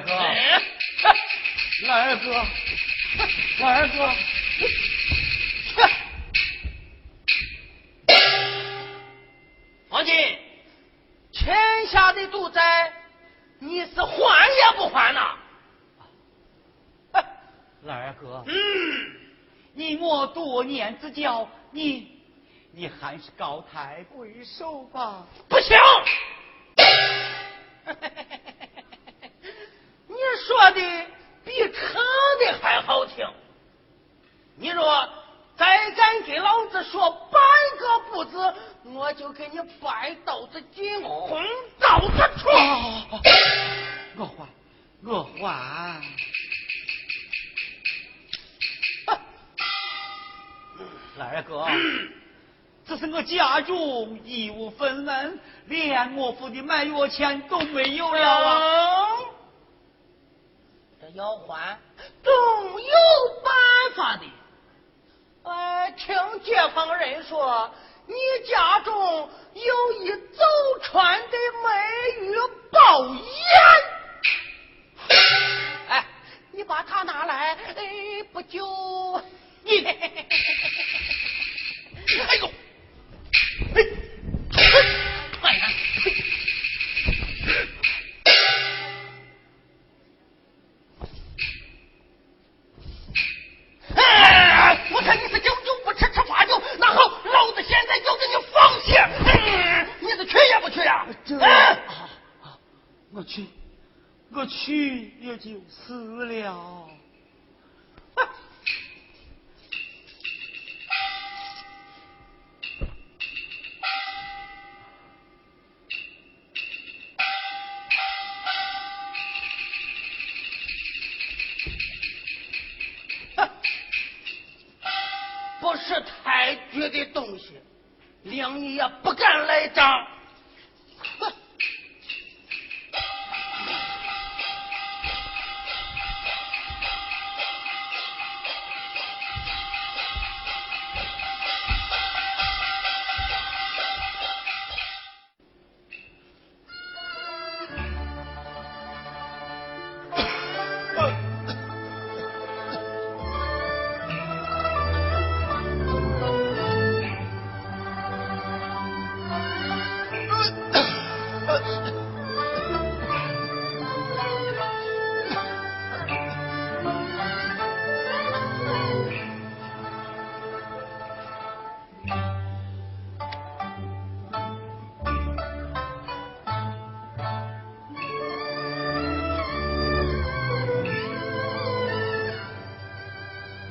哥，老二哥，王金，欠下的赌债，你是还也不还呐？老二哥，嗯，你我多年之交，你你还是高抬贵手吧。不行。的比唱的还好听。你若再敢给老子说半个不字，我就给你掰刀子进红刀子出。我还，我还。老二哥，这是我家中一无分文，连我付的买药钱都没有了啊！要还，总有办法的。哎，听街坊人说，你家中有一走去，我去也就死了。不是太绝的东西，两爷也不敢来张。哼！